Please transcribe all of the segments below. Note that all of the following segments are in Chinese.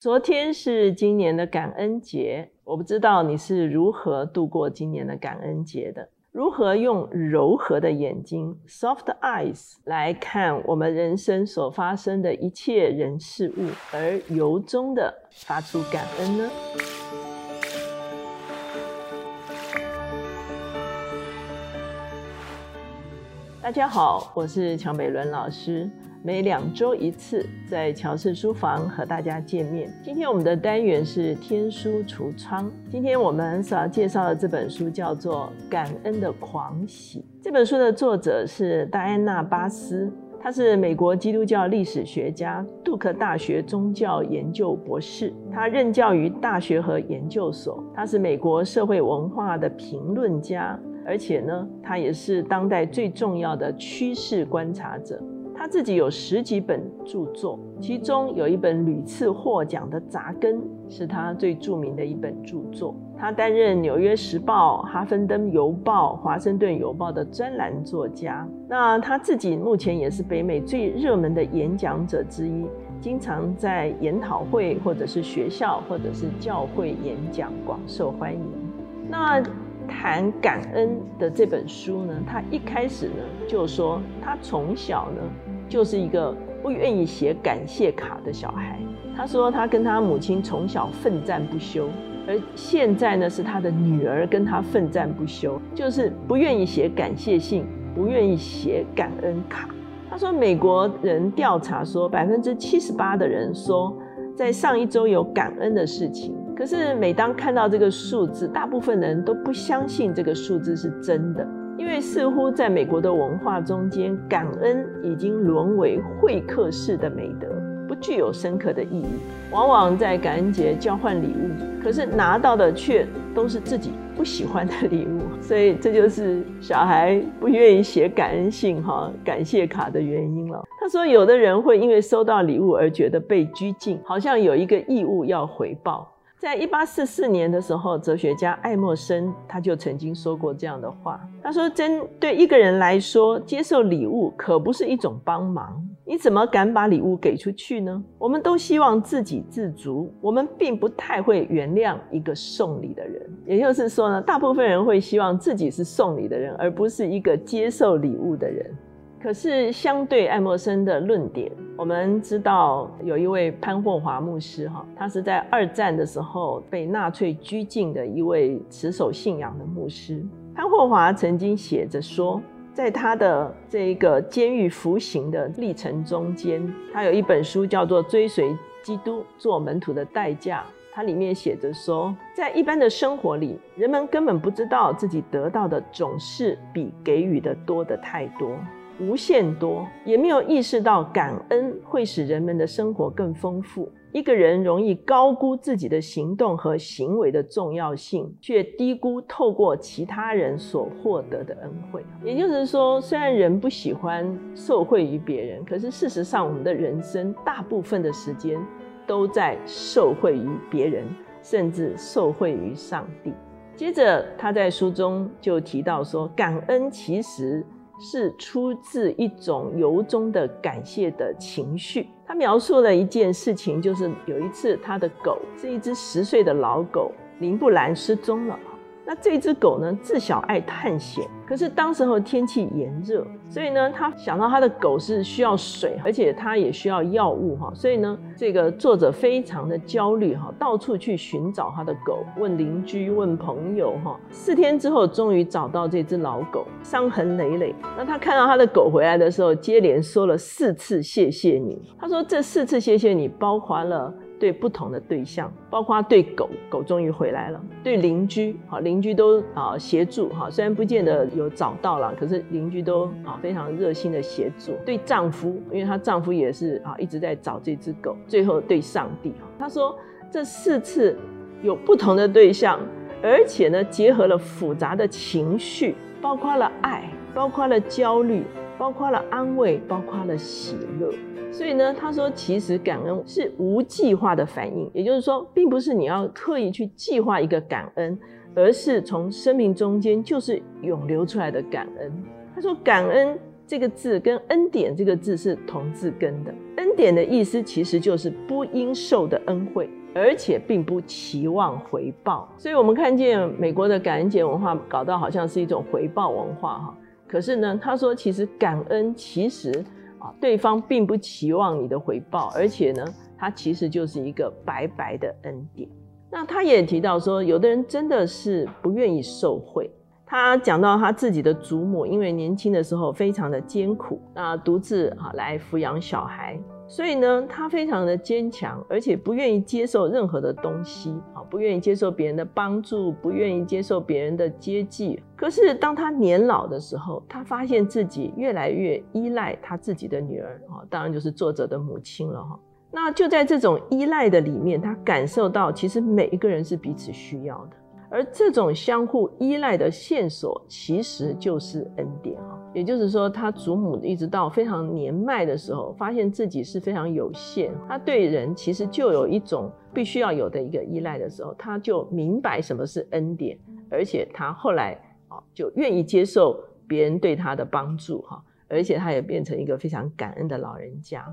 昨天是今年的感恩节，我不知道你是如何度过今年的感恩节的，如何用柔和的眼睛 （soft eyes） 来看我们人生所发生的一切人事物，而由衷的发出感恩呢？大家好，我是乔美伦老师。每两周一次，在乔氏书房和大家见面。今天我们的单元是天书橱窗。今天我们所要介绍的这本书叫做《感恩的狂喜》。这本书的作者是戴安娜·巴斯，他是美国基督教历史学家，杜克大学宗教研究博士。他任教于大学和研究所。他是美国社会文化的评论家，而且呢，他也是当代最重要的趋势观察者。他自己有十几本著作，其中有一本屡次获奖的《扎根》是他最著名的一本著作。他担任《纽约时报》、《哈芬登邮报》、《华盛顿邮报》的专栏作家。那他自己目前也是北美最热门的演讲者之一，经常在研讨会或者是学校或者是教会演讲，广受欢迎。那谈感恩的这本书呢，他一开始呢就说他从小呢。就是一个不愿意写感谢卡的小孩。他说，他跟他母亲从小奋战不休，而现在呢，是他的女儿跟他奋战不休，就是不愿意写感谢信，不愿意写感恩卡。他说，美国人调查说，百分之七十八的人说，在上一周有感恩的事情。可是，每当看到这个数字，大部分人都不相信这个数字是真的。因为似乎在美国的文化中间，感恩已经沦为会客式的美德，不具有深刻的意义。往往在感恩节交换礼物，可是拿到的却都是自己不喜欢的礼物，所以这就是小孩不愿意写感恩信、哈感谢卡的原因了。他说，有的人会因为收到礼物而觉得被拘禁，好像有一个义务要回报。在一八四四年的时候，哲学家爱默生他就曾经说过这样的话。他说：“针对一个人来说，接受礼物可不是一种帮忙。你怎么敢把礼物给出去呢？我们都希望自给自足，我们并不太会原谅一个送礼的人。也就是说呢，大部分人会希望自己是送礼的人，而不是一个接受礼物的人。”可是，相对爱默生的论点，我们知道有一位潘霍华牧师，哈，他是在二战的时候被纳粹拘禁的一位持守信仰的牧师。潘霍华曾经写着说，在他的这个监狱服刑的历程中间，他有一本书叫做《追随基督做门徒的代价》，它里面写着说，在一般的生活里，人们根本不知道自己得到的总是比给予的多的太多。无限多，也没有意识到感恩会使人们的生活更丰富。一个人容易高估自己的行动和行为的重要性，却低估透过其他人所获得的恩惠。也就是说，虽然人不喜欢受惠于别人，可是事实上，我们的人生大部分的时间都在受惠于别人，甚至受惠于上帝。接着，他在书中就提到说，感恩其实。是出自一种由衷的感谢的情绪。他描述了一件事情，就是有一次他的狗是一只十岁的老狗林布兰失踪了。那这只狗呢，自小爱探险。可是当时候天气炎热，所以呢，他想到他的狗是需要水，而且他也需要药物哈，所以呢，这个作者非常的焦虑哈，到处去寻找他的狗，问邻居，问朋友哈。四天之后，终于找到这只老狗，伤痕累累。那他看到他的狗回来的时候，接连说了四次谢谢你。他说这四次谢谢你，包括了。对不同的对象，包括对狗狗终于回来了，对邻居好邻居都啊协助哈，虽然不见得有找到了，可是邻居都啊非常热心的协助。对丈夫，因为她丈夫也是啊一直在找这只狗。最后对上帝哈，他说这四次有不同的对象，而且呢结合了复杂的情绪，包括了爱，包括了焦虑，包括了安慰，包括了喜乐。所以呢，他说，其实感恩是无计划的反应，也就是说，并不是你要刻意去计划一个感恩，而是从生命中间就是涌流出来的感恩。他说，感恩这个字跟恩典这个字是同字根的。恩典的意思其实就是不应受的恩惠，而且并不期望回报。所以，我们看见美国的感恩节文化搞到好像是一种回报文化哈。可是呢，他说其实感恩其实啊，对方并不期望你的回报，而且呢，他其实就是一个白白的恩典。那他也提到说，有的人真的是不愿意受贿。他讲到他自己的祖母，因为年轻的时候非常的艰苦，那独自啊来抚养小孩，所以呢，他非常的坚强，而且不愿意接受任何的东西啊，不愿意接受别人的帮助，不愿意接受别人的接济。可是当他年老的时候，他发现自己越来越依赖他自己的女儿啊，当然就是作者的母亲了哈。那就在这种依赖的里面，他感受到其实每一个人是彼此需要的。而这种相互依赖的线索，其实就是恩典哈。也就是说，他祖母一直到非常年迈的时候，发现自己是非常有限，他对人其实就有一种必须要有的一个依赖的时候，他就明白什么是恩典，而且他后来啊就愿意接受别人对他的帮助哈，而且他也变成一个非常感恩的老人家。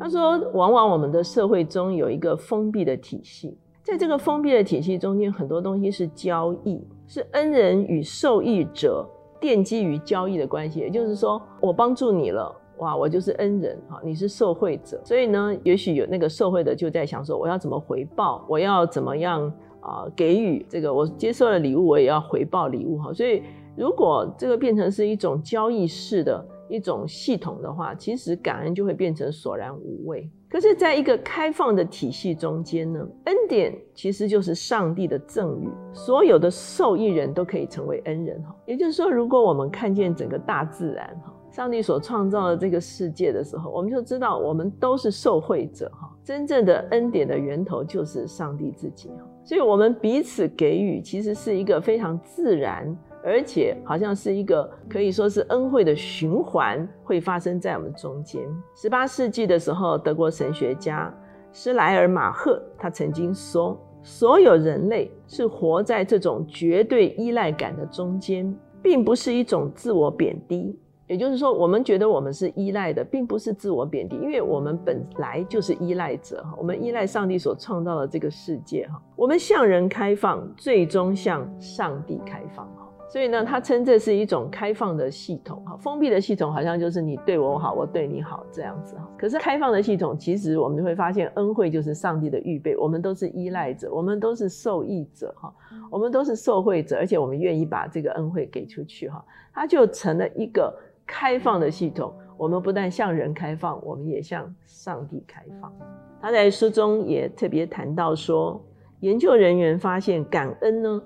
他说，往往我们的社会中有一个封闭的体系。在这个封闭的体系中间，很多东西是交易，是恩人与受益者奠基于交易的关系。也就是说，我帮助你了，哇，我就是恩人哈，你是受惠者。所以呢，也许有那个受惠的就在想说，我要怎么回报？我要怎么样啊？给予这个我接受了礼物，我也要回报礼物哈。所以，如果这个变成是一种交易式的一种系统的话，其实感恩就会变成索然无味。可是，在一个开放的体系中间呢，恩典其实就是上帝的赠予，所有的受益人都可以成为恩人哈。也就是说，如果我们看见整个大自然哈，上帝所创造的这个世界的时候，我们就知道我们都是受惠者哈。真正的恩典的源头就是上帝自己哈，所以我们彼此给予，其实是一个非常自然。而且好像是一个可以说是恩惠的循环会发生在我们中间。十八世纪的时候，德国神学家施莱尔马赫他曾经说：“所有人类是活在这种绝对依赖感的中间，并不是一种自我贬低。也就是说，我们觉得我们是依赖的，并不是自我贬低，因为我们本来就是依赖者。我们依赖上帝所创造的这个世界。哈，我们向人开放，最终向上帝开放。”所以呢，他称这是一种开放的系统哈，封闭的系统好像就是你对我好，我对你好这样子哈。可是开放的系统，其实我们会发现，恩惠就是上帝的预备，我们都是依赖者，我们都是受益者哈，我们都是受惠者，而且我们愿意把这个恩惠给出去哈，它就成了一个开放的系统。我们不但向人开放，我们也向上帝开放。他在书中也特别谈到说，研究人员发现，感恩呢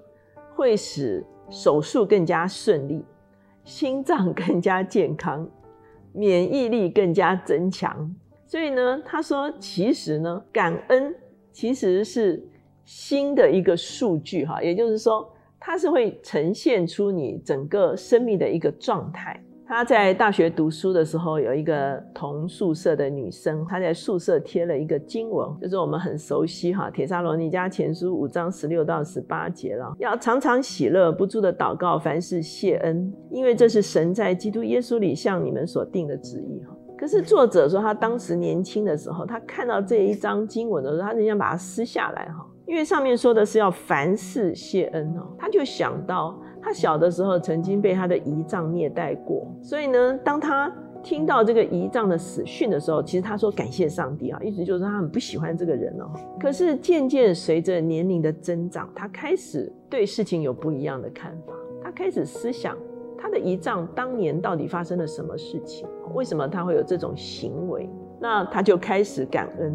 会使手术更加顺利，心脏更加健康，免疫力更加增强。所以呢，他说，其实呢，感恩其实是新的一个数据哈，也就是说，它是会呈现出你整个生命的一个状态。他在大学读书的时候，有一个同宿舍的女生，她在宿舍贴了一个经文，就是我们很熟悉哈，《铁沙罗尼迦前书》五章十六到十八节了，要常常喜乐，不住的祷告，凡事谢恩，因为这是神在基督耶稣里向你们所定的旨意哈。可是作者说，他当时年轻的时候，他看到这一章经文的时候，他很想把它撕下来哈，因为上面说的是要凡事谢恩哦，他就想到。他小的时候曾经被他的姨丈虐待过，所以呢，当他听到这个姨丈的死讯的时候，其实他说感谢上帝啊，意思就是他很不喜欢这个人哦。可是渐渐随着年龄的增长，他开始对事情有不一样的看法，他开始思想他的姨丈当年到底发生了什么事情，为什么他会有这种行为？那他就开始感恩，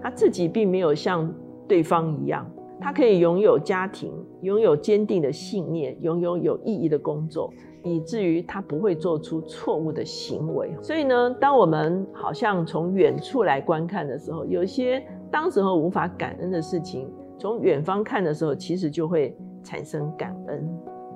他自己并没有像对方一样。他可以拥有家庭，拥有坚定的信念，拥有有意义的工作，以至于他不会做出错误的行为。所以呢，当我们好像从远处来观看的时候，有些当时候无法感恩的事情，从远方看的时候，其实就会产生感恩。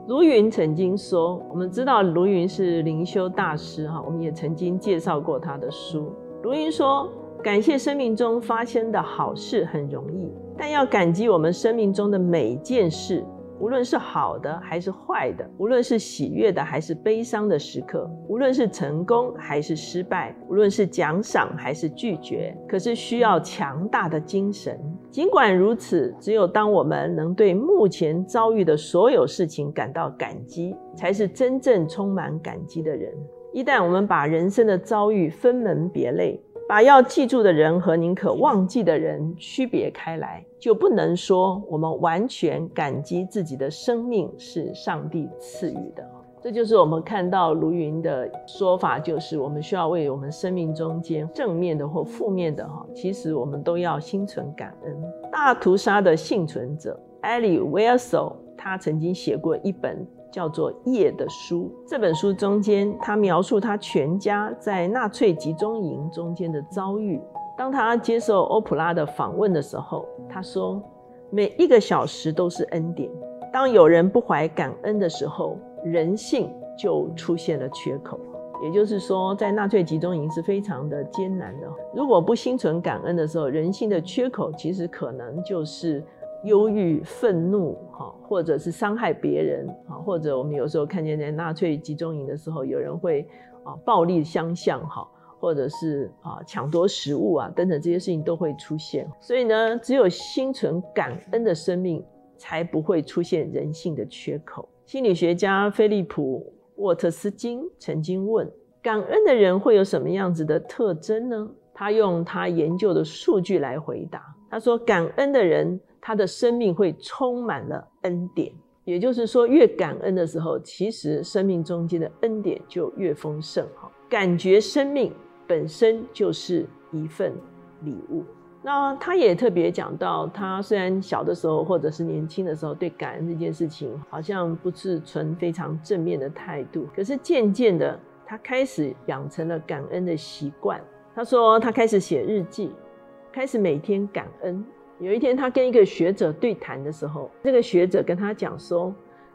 卢云曾经说，我们知道卢云是灵修大师哈，我们也曾经介绍过他的书。卢云说，感谢生命中发生的好事很容易。但要感激我们生命中的每件事，无论是好的还是坏的，无论是喜悦的还是悲伤的时刻，无论是成功还是失败，无论是奖赏还是拒绝，可是需要强大的精神。尽管如此，只有当我们能对目前遭遇的所有事情感到感激，才是真正充满感激的人。一旦我们把人生的遭遇分门别类，把要记住的人和宁可忘记的人区别开来，就不能说我们完全感激自己的生命是上帝赐予的。这就是我们看到卢云的说法，就是我们需要为我们生命中间正面的或负面的哈，其实我们都要心存感恩。大屠杀的幸存者艾利威尔索，他曾经写过一本。叫做《夜》的书，这本书中间，他描述他全家在纳粹集中营中间的遭遇。当他接受欧普拉的访问的时候，他说：“每一个小时都是恩典。当有人不怀感恩的时候，人性就出现了缺口。也就是说，在纳粹集中营是非常的艰难的。如果不心存感恩的时候，人性的缺口其实可能就是。”忧郁、愤怒，哈，或者是伤害别人，啊，或者我们有时候看见在纳粹集中营的时候，有人会啊暴力相向，哈，或者是啊抢夺食物啊等等这些事情都会出现。所以呢，只有心存感恩的生命，才不会出现人性的缺口。心理学家菲利普·沃特斯金曾经问：感恩的人会有什么样子的特征呢？他用他研究的数据来回答。他说：感恩的人。他的生命会充满了恩典，也就是说，越感恩的时候，其实生命中间的恩典就越丰盛。哈，感觉生命本身就是一份礼物。那他也特别讲到，他虽然小的时候或者是年轻的时候，对感恩这件事情好像不是存非常正面的态度，可是渐渐的，他开始养成了感恩的习惯。他说，他开始写日记，开始每天感恩。有一天，他跟一个学者对谈的时候，这个学者跟他讲说：“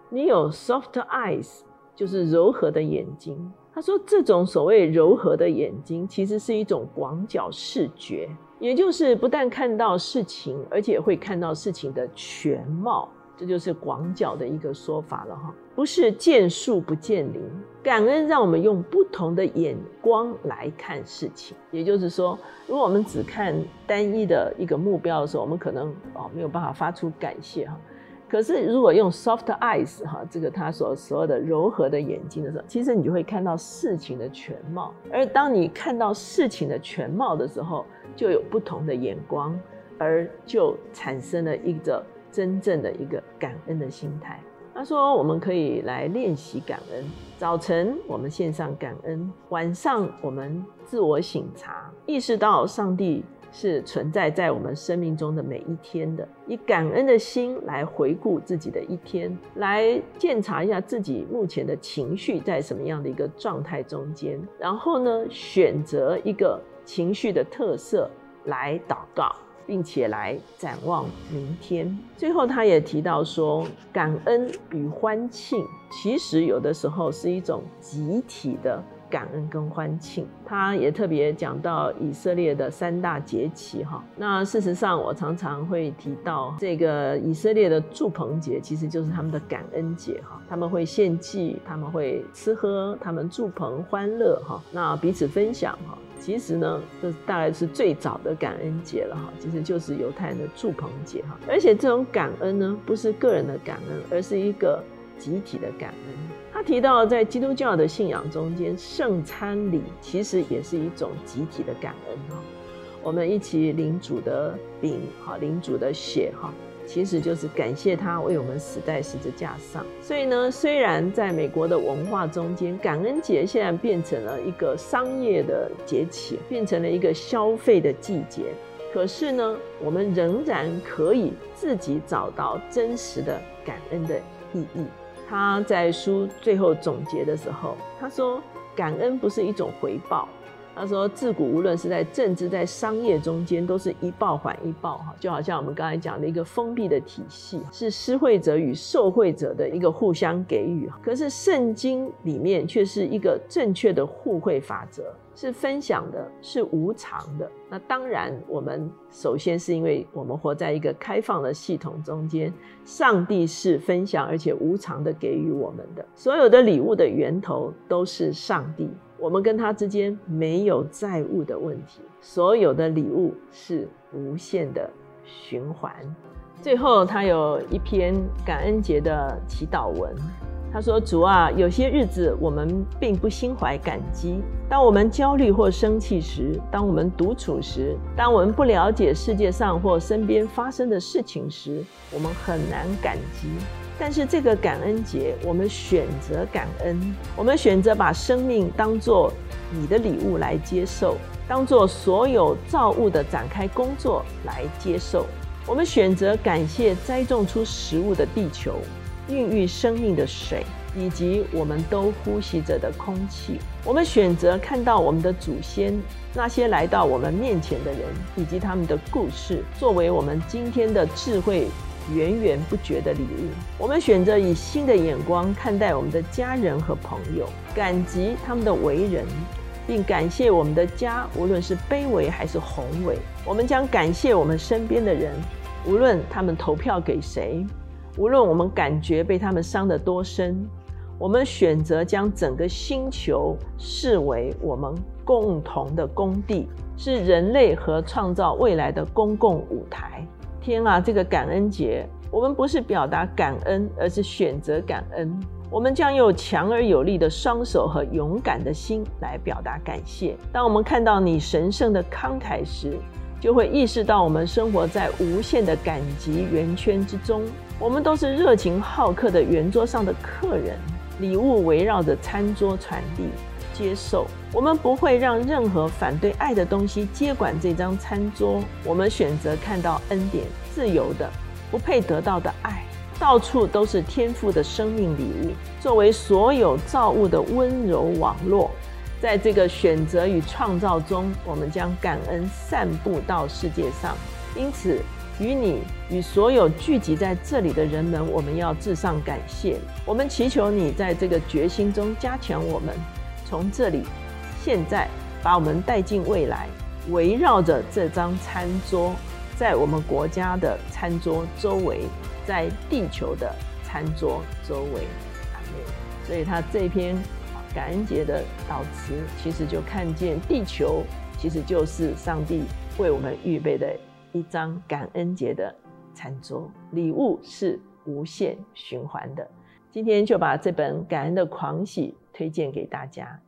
你有 soft eyes，就是柔和的眼睛。”他说：“这种所谓柔和的眼睛，其实是一种广角视觉，也就是不但看到事情，而且会看到事情的全貌。”这就是广角的一个说法了哈，不是见树不见林。感恩让我们用不同的眼光来看事情，也就是说，如果我们只看单一的一个目标的时候，我们可能哦没有办法发出感谢哈。可是如果用 soft eyes 哈，这个他所所有的柔和的眼睛的时候，其实你就会看到事情的全貌。而当你看到事情的全貌的时候，就有不同的眼光，而就产生了一个。真正的一个感恩的心态。他说：“我们可以来练习感恩。早晨我们献上感恩，晚上我们自我省察，意识到上帝是存在在我们生命中的每一天的。以感恩的心来回顾自己的一天，来检查一下自己目前的情绪在什么样的一个状态中间。然后呢，选择一个情绪的特色来祷告。”并且来展望明天。最后，他也提到说，感恩与欢庆其实有的时候是一种集体的感恩跟欢庆。他也特别讲到以色列的三大节期，哈。那事实上，我常常会提到这个以色列的祝棚节，其实就是他们的感恩节，哈。他们会献祭，他们会吃喝，他们祝棚欢乐，哈。那彼此分享，哈。其实呢，这大概是最早的感恩节了哈，其实就是犹太人的祝棚节哈。而且这种感恩呢，不是个人的感恩，而是一个集体的感恩。提到，在基督教的信仰中间，圣餐礼其实也是一种集体的感恩哈。我们一起领主的饼哈，领主的血哈。其实就是感谢他为我们死在十字架上。所以呢，虽然在美国的文化中间，感恩节现在变成了一个商业的节气，变成了一个消费的季节。可是呢，我们仍然可以自己找到真实的感恩的意义。他在书最后总结的时候，他说：“感恩不是一种回报，他说，自古无论是在政治、在商业中间，都是一报还一报，哈，就好像我们刚才讲的一个封闭的体系，是施惠者与受惠者的一个互相给予。可是圣经里面却是一个正确的互惠法则。是分享的，是无偿的。那当然，我们首先是因为我们活在一个开放的系统中间，上帝是分享而且无偿的给予我们的。所有的礼物的源头都是上帝，我们跟他之间没有债务的问题。所有的礼物是无限的循环。最后，他有一篇感恩节的祈祷文。他说：“主啊，有些日子我们并不心怀感激。当我们焦虑或生气时，当我们独处时，当我们不了解世界上或身边发生的事情时，我们很难感激。但是这个感恩节，我们选择感恩，我们选择把生命当作你的礼物来接受，当做所有造物的展开工作来接受。我们选择感谢栽种出食物的地球。”孕育生命的水，以及我们都呼吸着的空气。我们选择看到我们的祖先，那些来到我们面前的人，以及他们的故事，作为我们今天的智慧源源不绝的礼物。我们选择以新的眼光看待我们的家人和朋友，感激他们的为人，并感谢我们的家，无论是卑微还是宏伟。我们将感谢我们身边的人，无论他们投票给谁。无论我们感觉被他们伤得多深，我们选择将整个星球视为我们共同的工地，是人类和创造未来的公共舞台。天啊，这个感恩节，我们不是表达感恩，而是选择感恩。我们将用强而有力的双手和勇敢的心来表达感谢。当我们看到你神圣的慷慨时，就会意识到我们生活在无限的感激圆圈之中。我们都是热情好客的圆桌上的客人，礼物围绕着餐桌传递、接受。我们不会让任何反对爱的东西接管这张餐桌。我们选择看到恩典、自由的、不配得到的爱，到处都是天赋的生命礼物，作为所有造物的温柔网络。在这个选择与创造中，我们将感恩散布到世界上。因此。与你与所有聚集在这里的人们，我们要至上感谢。我们祈求你在这个决心中加强我们，从这里现在把我们带进未来，围绕着这张餐桌，在我们国家的餐桌周围，在地球的餐桌周围。所以他这篇感恩节的祷词，其实就看见地球其实就是上帝为我们预备的。一张感恩节的餐桌，礼物是无限循环的。今天就把这本《感恩的狂喜》推荐给大家。